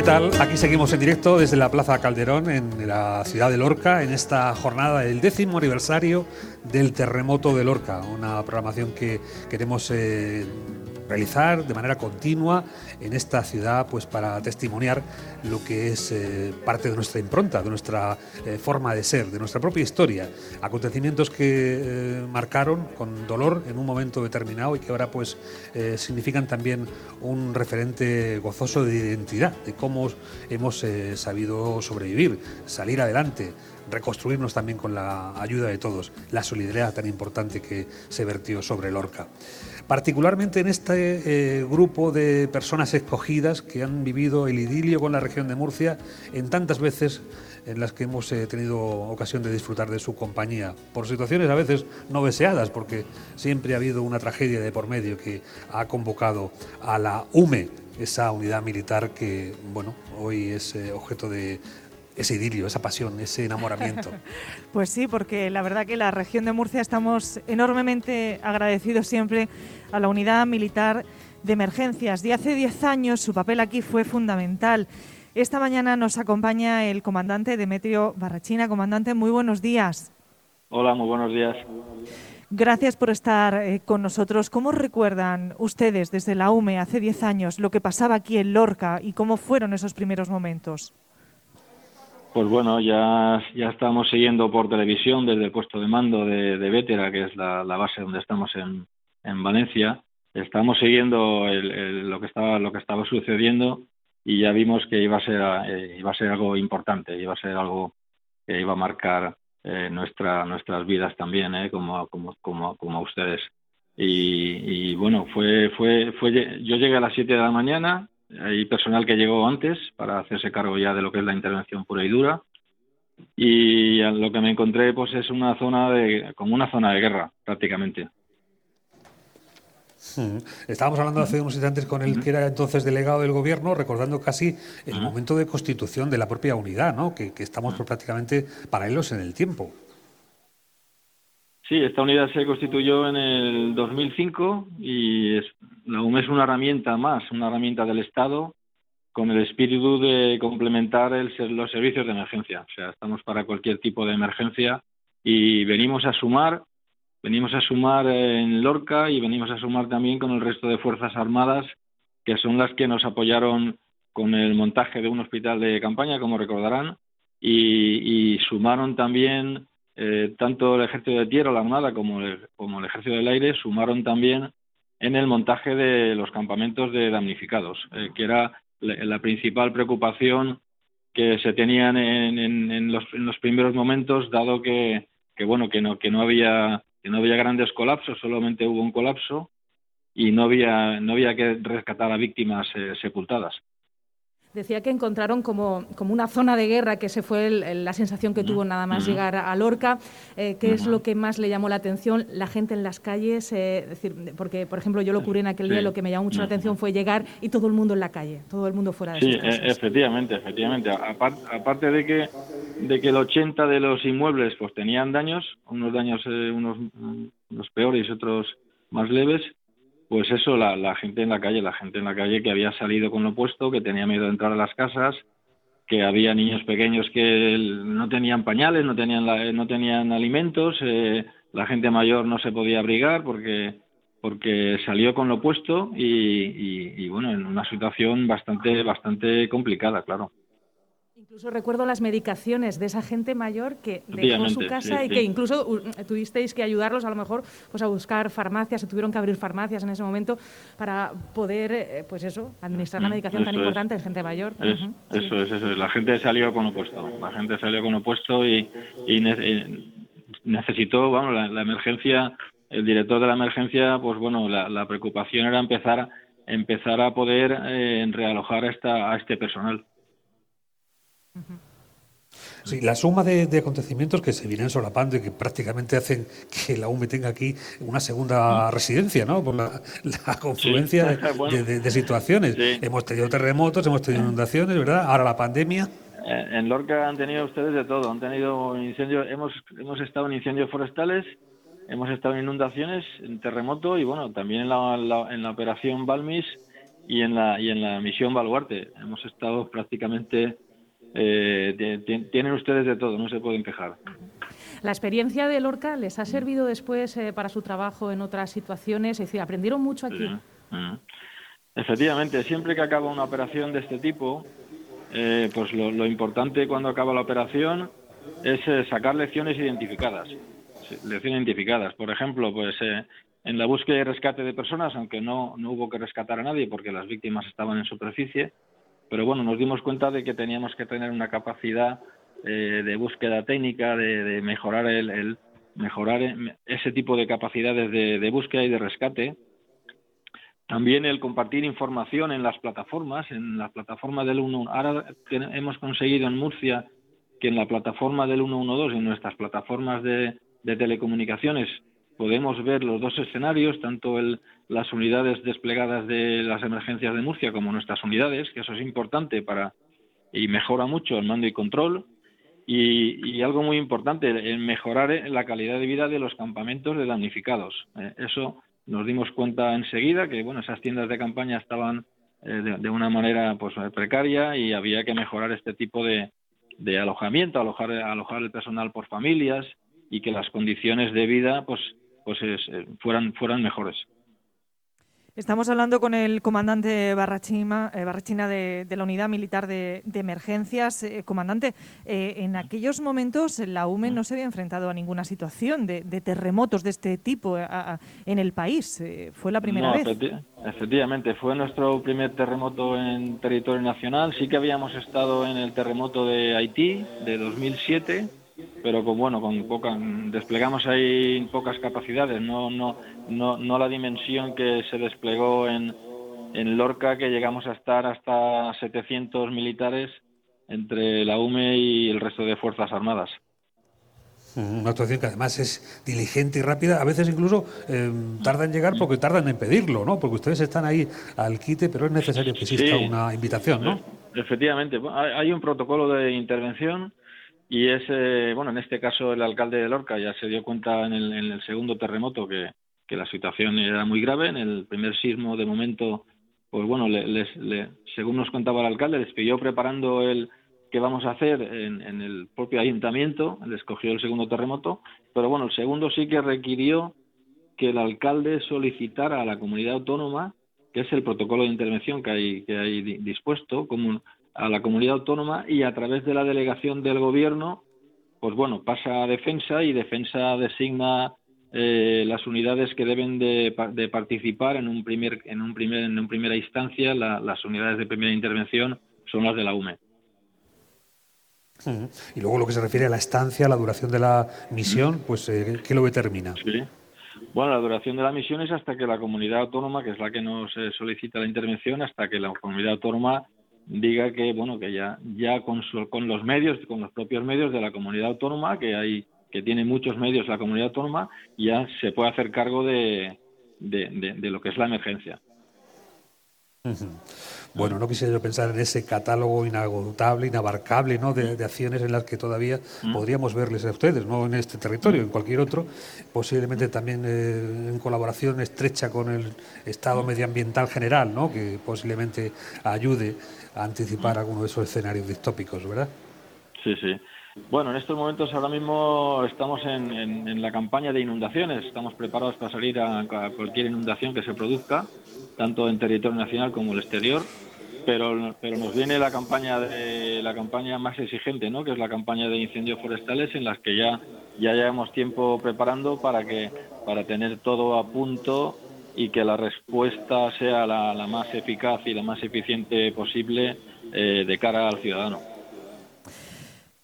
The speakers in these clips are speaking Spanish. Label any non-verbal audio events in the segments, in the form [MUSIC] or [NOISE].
¿Qué tal? Aquí seguimos en directo desde la Plaza Calderón, en la ciudad de Lorca, en esta jornada del décimo aniversario del terremoto de Lorca, una programación que queremos eh, realizar de manera continua en esta ciudad pues para testimoniar lo que es eh, parte de nuestra impronta, de nuestra eh, forma de ser, de nuestra propia historia. Acontecimientos que eh, marcaron con dolor en un momento determinado y que ahora pues significan también un referente gozoso de identidad, de cómo hemos sabido sobrevivir, salir adelante, reconstruirnos también con la ayuda de todos, la solidaridad tan importante que se vertió sobre Lorca. Particularmente en este eh, grupo de personas escogidas que han vivido el idilio con la región de Murcia en tantas veces en las que hemos eh, tenido ocasión de disfrutar de su compañía, por situaciones a veces no deseadas, porque siempre ha habido una tragedia de por medio que ha convocado a la UME, esa unidad militar que, bueno, hoy es eh, objeto de ese idilio, esa pasión, ese enamoramiento. [LAUGHS] pues sí, porque la verdad que la región de Murcia estamos enormemente agradecidos siempre a la unidad militar de emergencias. De hace 10 años su papel aquí fue fundamental. Esta mañana nos acompaña el comandante Demetrio Barrachina. Comandante, muy buenos días. Hola, muy buenos días. Gracias por estar eh, con nosotros. ¿Cómo recuerdan ustedes desde la UME hace 10 años lo que pasaba aquí en Lorca y cómo fueron esos primeros momentos? Pues bueno, ya, ya estamos siguiendo por televisión desde el puesto de mando de, de Vétera, que es la, base donde estamos en, en Valencia. Estamos siguiendo lo que estaba lo que estaba sucediendo y ya vimos que iba a ser eh, iba a ser algo importante, iba a ser algo que iba a marcar eh, nuestra, nuestras vidas también, eh, como, como, como, como ustedes. Y, y, bueno, fue, fue, fue, yo llegué a las 7 de la mañana, hay personal que llegó antes para hacerse cargo ya de lo que es la intervención pura y dura. Y lo que me encontré pues es una zona de, como una zona de guerra prácticamente. Estábamos hablando hace unos instantes con el que era entonces delegado del gobierno, recordando casi el momento de constitución de la propia unidad, ¿no? que, estamos prácticamente paralelos en el tiempo. Sí, esta unidad se constituyó en el 2005 y es, UME es una herramienta más, una herramienta del Estado con el espíritu de complementar el, los servicios de emergencia. O sea, estamos para cualquier tipo de emergencia y venimos a sumar, venimos a sumar en Lorca y venimos a sumar también con el resto de Fuerzas Armadas, que son las que nos apoyaron con el montaje de un hospital de campaña, como recordarán, y sumaron también eh, tanto el ejército de tierra, la armada, como el, ejército del aire sumaron también en el montaje de los campamentos de damnificados, eh, que era la, principal preocupación que se tenían en, en, los, en, los, primeros momentos, dado que, que bueno que no que no había que no había grandes colapsos, solamente hubo un colapso y no había no había que rescatar a víctimas eh, sepultadas. Decía que encontraron como, como, una zona de guerra, que se fue la sensación que tuvo nada más llegar a Lorca. Eh, ¿Qué es lo que más le llamó la atención? La gente en las calles, eh, decir, porque, por ejemplo, yo lo cubrí en aquel día, lo que me llamó mucho la atención fue llegar y todo el mundo en la calle, todo el mundo fuera de Sí, e, efectivamente, efectivamente. Aparte, de que de que el 80 de los inmuebles pues tenían daños, unos daños eh, unos, unos peores y otros más leves, pues eso, la, la, gente en la calle, la gente en la calle que había salido con lo opuesto, que tenía miedo de entrar a las casas, que había niños pequeños que no tenían pañales, no tenían, no tenían alimentos, eh, la gente mayor no se podía abrigar porque porque salió con lo opuesto y, y, y bueno en una situación bastante bastante complicada claro Incluso recuerdo las medicaciones de esa gente mayor que dejó su casa y que incluso tuvisteis que ayudarlos a lo mejor pues a buscar farmacias, se tuvieron que abrir farmacias en ese momento para poder, eh, pues eso, administrar la mm, medicación tan importante de gente mayor. Eso es, eso es. La gente salió con opuesto, la gente salió con opuesto y, y, necesitó, bueno, la, emergencia, el director de la emergencia, pues bueno, la, preocupación era empezar, empezar a poder eh, realojar a, esta, a este personal. Sí, la suma de, acontecimientos que se vienen solapando y que prácticamente hacen que la UME tenga aquí una segunda residencia, ¿no? Por la, confluencia de, [LAUGHS] situaciones. Hemos tenido terremotos, hemos tenido inundaciones, ¿verdad? Ahora la pandemia. En Lorca han tenido ustedes de todo. Han tenido incendios, hemos, hemos estado en incendios forestales, hemos estado en inundaciones, en terremoto y bueno, también en la, en la operación Balmis y en la y en la misión Baluarte. Hemos estado prácticamente eh, tienen ustedes de todo, no se pueden quejar. La experiencia de Lorca les ha servido después eh, para su trabajo en otras situaciones, es decir, aprendieron mucho aquí. Efectivamente, siempre que acaba una operación de este tipo, eh, pues lo, importante cuando acaba la operación es sacar lecciones identificadas. Lecciones identificadas. Por ejemplo, pues en la búsqueda y rescate de personas, aunque no, no hubo que rescatar a nadie porque las víctimas estaban en superficie, pero bueno, nos dimos cuenta de que teníamos que tener una capacidad eh, de búsqueda técnica, de, mejorar el, mejorar ese tipo de capacidades de, búsqueda y de rescate. También el compartir información en las plataformas, en la plataforma del 1. Ahora hemos conseguido en Murcia que en la plataforma del 112, en nuestras plataformas de telecomunicaciones, podemos ver los dos escenarios, tanto el, las unidades desplegadas de las emergencias de Murcia como nuestras unidades, que eso es importante para y mejora mucho el mando y control. Y, algo muy importante, el mejorar la calidad de vida de los campamentos de damnificados. Eh, eso nos dimos cuenta enseguida que bueno, esas tiendas de campaña estaban eh, de, una manera pues precaria y había que mejorar este tipo de, de alojamiento, alojar, alojar el personal por familias y que las condiciones de vida pues pues eh, fueran, fueran mejores. Estamos hablando con el comandante Barrachina, eh, Barrachina de, la Unidad Militar de, Emergencias. Eh, comandante, en aquellos momentos la UME no se había enfrentado a ninguna situación de, terremotos de este tipo en el país. ¿Fue la primera vez? efectivamente, fue nuestro primer terremoto en territorio nacional. Sí que habíamos estado en el terremoto de Haití de 2007 pero con bueno con poca desplegamos ahí pocas capacidades no no no no la dimensión que se desplegó en en Lorca que llegamos a estar hasta 700 militares entre la UME y el resto de fuerzas armadas una actuación que además es diligente y rápida, a veces incluso eh, tarda en llegar porque tardan en pedirlo, ¿no? Porque ustedes están ahí al quite, pero es necesario que exista una invitación, ¿no? Efectivamente, hay un protocolo de intervención y es, bueno, en este caso el alcalde de Lorca ya se dio cuenta en el, segundo terremoto que, la situación era muy grave. En el primer sismo, de momento, pues bueno, les, según nos contaba el alcalde, les pidió preparando el que vamos a hacer en, en el propio ayuntamiento, les cogió el segundo terremoto, pero bueno, el segundo sí que requirió que el alcalde solicitara a la comunidad autónoma, que es el protocolo de intervención que hay, que hay dispuesto, como a la comunidad autónoma y a través de la delegación del gobierno, pues bueno, pasa a defensa y defensa designa eh, las unidades que deben de, participar en un primer en un primer en una primera instancia las unidades de primera intervención son las de la UME. Y luego lo que se refiere a la estancia, a la duración de la misión, pues eh, ¿qué lo determina? Sí. Bueno, la duración de la misión es hasta que la comunidad autónoma, que es la que nos eh, solicita la intervención, hasta que la comunidad autónoma diga que bueno que ya ya con, con los medios con los propios medios de la comunidad autónoma que hay que tiene muchos medios la comunidad autónoma ya se puede hacer cargo de, de, lo que es la emergencia [LAUGHS] bueno, no quisiera yo pensar en ese catálogo inagotable, inabarcable, ¿no? De, acciones en las que todavía mm. podríamos verles a ustedes, no en este territorio, en cualquier otro, posiblemente también eh, en colaboración estrecha con el Estado medioambiental general, ¿no? Que posiblemente ayude a anticipar alguno de esos escenarios distópicos, ¿verdad? Sí, sí. Bueno, en estos momentos ahora mismo estamos en, la campaña de inundaciones. Estamos preparados para salir a, cualquier inundación que se produzca, tanto en territorio nacional como el exterior. Pero, pero nos viene la campaña de la campaña más exigente, ¿no? Que es la campaña de incendios forestales, en las que ya ya llevamos tiempo preparando para que para tener todo a punto y que la respuesta sea la, más eficaz y la más eficiente posible eh, de cara al ciudadano.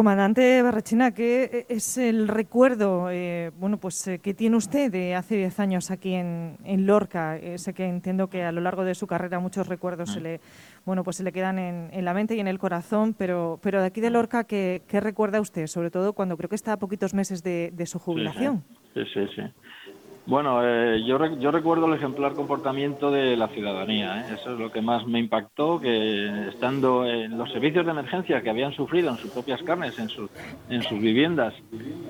Comandante Barrachina, ¿qué es el recuerdo eh, bueno, pues, eh, que tiene usted de hace 10 años aquí en, Lorca? sé que entiendo que a lo largo de su carrera muchos recuerdos se, mm. le, bueno, pues, se le quedan en, la mente y en el corazón, pero, pero de aquí de Lorca, ¿qué, recuerda usted? Sobre todo cuando creo que está a poquitos meses de, su jubilación. sí, sí. sí. Bueno, eh, yo, yo recuerdo el ejemplar comportamiento de la ciudadanía. ¿eh? Eso es lo que más me impactó, que estando en los servicios de emergencia que habían sufrido en sus propias carnes, en, sus en sus viviendas,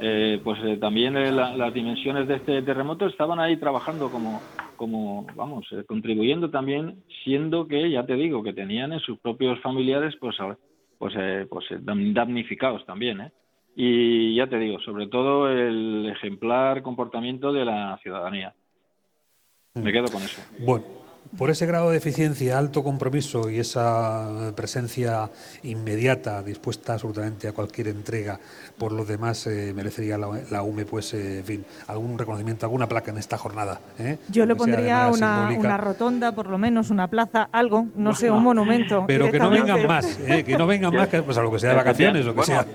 eh, pues también las dimensiones de este terremoto estaban ahí trabajando como, como, vamos, eh, contribuyendo también, siendo que, ya te digo, que tenían en sus propios familiares, pues, pues, eh, pues damnificados también, ¿eh? Y ya te digo, sobre todo el ejemplar comportamiento de la ciudadanía. Me quedo con eso. Bueno, por ese grado de eficiencia, alto compromiso y esa presencia inmediata, dispuesta absolutamente a cualquier entrega, por lo demás eh, merecería la, UME, pues, eh, en fin, algún reconocimiento, alguna placa en esta jornada. ¿eh? Yo le pondría una, rotonda, por lo menos, una plaza, algo, no sé, un monumento. Pero que no vengan más, que no vengan [LAUGHS] más, que, pues a lo que sea de vacaciones o que sea.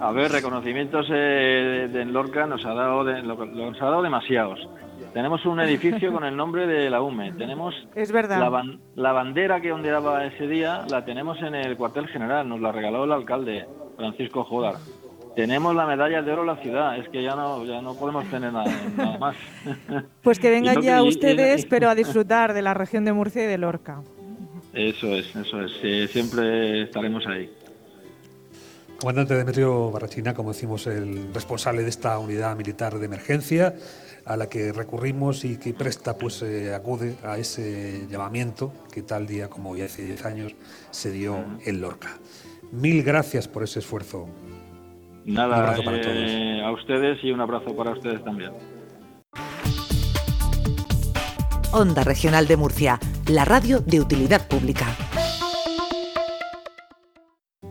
A ver, reconocimientos de Lorca nos ha dado, nos ha dado demasiados. Tenemos un edificio [LAUGHS] con el nombre de la UME. Tenemos es verdad. La, bandera que ondeaba ese día la tenemos en el cuartel general. Nos la regaló el alcalde Francisco Jodar. Tenemos la medalla de oro la ciudad. Es que ya no ya no podemos tener nada, más. [LAUGHS] Pues que [LAUGHS] vengan ya ustedes, pero a disfrutar de la región de Murcia y de Lorca. Eso es, eso es. siempre estaremos ahí. Comandante Demetrio Barrachina, como decimos, el responsable de esta unidad militar de emergencia a la que recurrimos y que presta, pues eh, acude a ese llamamiento que tal día como hoy hace 10 años se dio en Lorca. Mil gracias por ese esfuerzo. Nada, un abrazo para todos. Eh, a ustedes y un abrazo para ustedes también. Onda Regional de Murcia, la radio de utilidad pública.